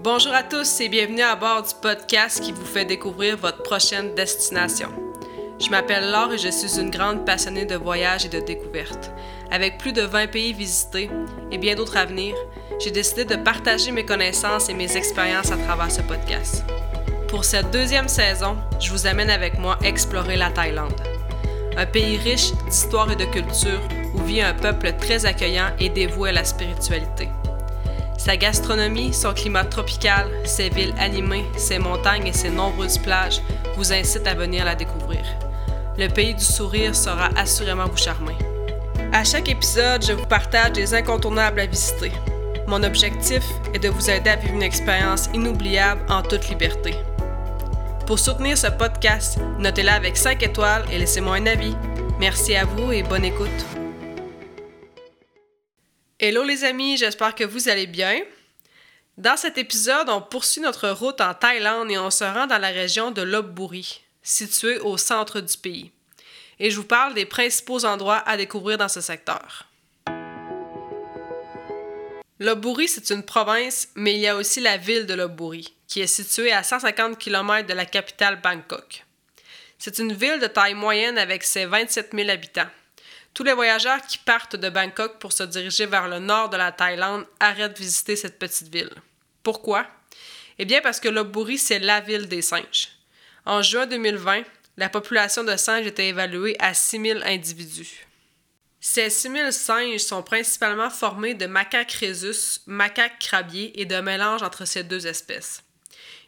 Bonjour à tous et bienvenue à bord du podcast qui vous fait découvrir votre prochaine destination. Je m'appelle Laure et je suis une grande passionnée de voyages et de découvertes. Avec plus de 20 pays visités et bien d'autres à venir, j'ai décidé de partager mes connaissances et mes expériences à travers ce podcast. Pour cette deuxième saison, je vous amène avec moi explorer la Thaïlande. Un pays riche d'histoire et de culture où vit un peuple très accueillant et dévoué à la spiritualité. Sa gastronomie, son climat tropical, ses villes animées, ses montagnes et ses nombreuses plages vous incitent à venir la découvrir. Le pays du sourire sera assurément vous charmer. À chaque épisode, je vous partage des incontournables à visiter. Mon objectif est de vous aider à vivre une expérience inoubliable en toute liberté. Pour soutenir ce podcast, notez-la avec 5 étoiles et laissez-moi un avis. Merci à vous et bonne écoute. Hello les amis, j'espère que vous allez bien. Dans cet épisode, on poursuit notre route en Thaïlande et on se rend dans la région de Lopburi, située au centre du pays. Et je vous parle des principaux endroits à découvrir dans ce secteur. Lopburi, c'est une province, mais il y a aussi la ville de Lopburi, qui est située à 150 km de la capitale Bangkok. C'est une ville de taille moyenne avec ses 27 000 habitants. Tous les voyageurs qui partent de Bangkok pour se diriger vers le nord de la Thaïlande arrêtent de visiter cette petite ville. Pourquoi? Eh bien parce que Lopburi, c'est la ville des singes. En juin 2020, la population de singes était évaluée à 6000 individus. Ces 6000 singes sont principalement formés de macaques rhésus, macaques crabiers et de mélanges entre ces deux espèces.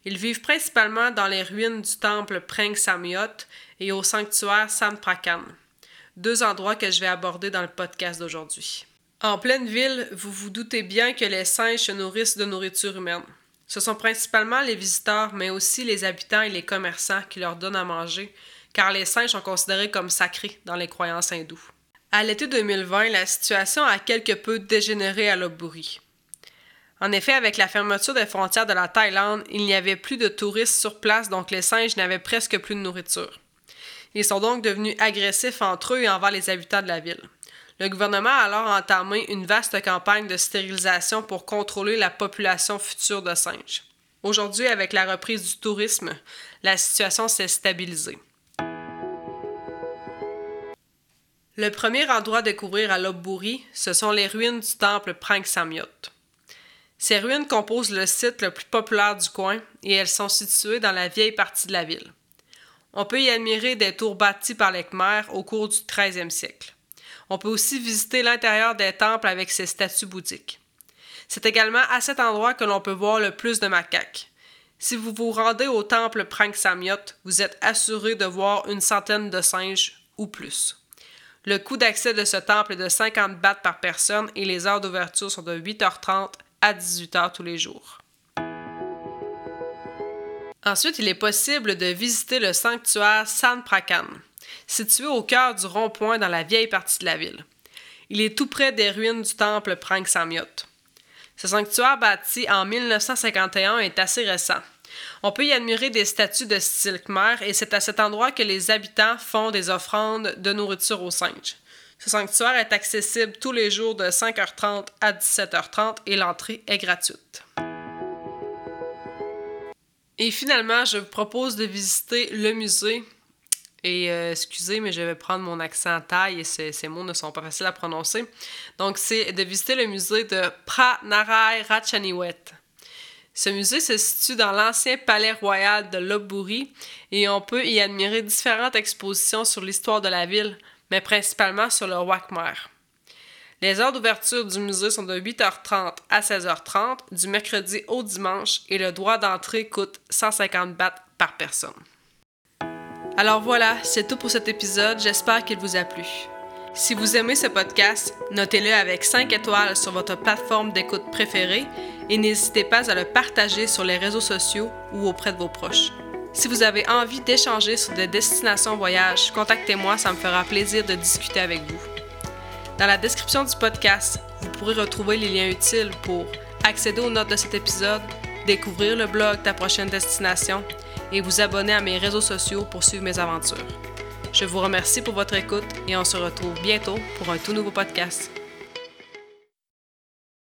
Ils vivent principalement dans les ruines du temple Preng Samyot et au sanctuaire Samprakan deux endroits que je vais aborder dans le podcast d'aujourd'hui. En pleine ville, vous vous doutez bien que les singes se nourrissent de nourriture humaine. Ce sont principalement les visiteurs, mais aussi les habitants et les commerçants qui leur donnent à manger, car les singes sont considérés comme sacrés dans les croyances hindoues. À l'été 2020, la situation a quelque peu dégénéré à Lopburi. En effet, avec la fermeture des frontières de la Thaïlande, il n'y avait plus de touristes sur place, donc les singes n'avaient presque plus de nourriture. Ils sont donc devenus agressifs entre eux et envers les habitants de la ville. Le gouvernement a alors entamé une vaste campagne de stérilisation pour contrôler la population future de singes. Aujourd'hui, avec la reprise du tourisme, la situation s'est stabilisée. Le premier endroit à découvrir à Lopburi, ce sont les ruines du temple Prang Samyot. Ces ruines composent le site le plus populaire du coin et elles sont situées dans la vieille partie de la ville. On peut y admirer des tours bâties par les Khmers au cours du 13e siècle. On peut aussi visiter l'intérieur des temples avec ses statues bouddhiques. C'est également à cet endroit que l'on peut voir le plus de macaques. Si vous vous rendez au temple Prang Samyot, vous êtes assuré de voir une centaine de singes ou plus. Le coût d'accès de ce temple est de 50 bahts par personne et les heures d'ouverture sont de 8h30 à 18h tous les jours. Ensuite, il est possible de visiter le sanctuaire San Prakan, situé au cœur du rond-point dans la vieille partie de la ville. Il est tout près des ruines du temple Prang Samyot. Ce sanctuaire bâti en 1951 est assez récent. On peut y admirer des statues de style Khmer et c'est à cet endroit que les habitants font des offrandes de nourriture aux singes. Ce sanctuaire est accessible tous les jours de 5h30 à 17h30 et l'entrée est gratuite. Et finalement, je vous propose de visiter le musée. Et euh, excusez, mais je vais prendre mon accent thaï et ces, mots ne sont pas faciles à prononcer. Donc, c'est de visiter le musée de Pranarai Ratchaniwet. Ce musée se situe dans l'ancien palais royal de Lopburi et on peut y admirer différentes expositions sur l'histoire de la ville, mais principalement sur le roi Khmer. Les heures d'ouverture du musée sont de 8h30 à 16h30 du mercredi au dimanche et le droit d'entrée coûte 150 bahts par personne. Alors voilà, c'est tout pour cet épisode, j'espère qu'il vous a plu. Si vous aimez ce podcast, notez-le avec 5 étoiles sur votre plateforme d'écoute préférée et n'hésitez pas à le partager sur les réseaux sociaux ou auprès de vos proches. Si vous avez envie d'échanger sur des destinations voyage, contactez-moi, ça me fera plaisir de discuter avec vous. Dans la description du podcast, vous pourrez retrouver les liens utiles pour accéder aux notes de cet épisode, découvrir le blog Ta prochaine destination et vous abonner à mes réseaux sociaux pour suivre mes aventures. Je vous remercie pour votre écoute et on se retrouve bientôt pour un tout nouveau podcast.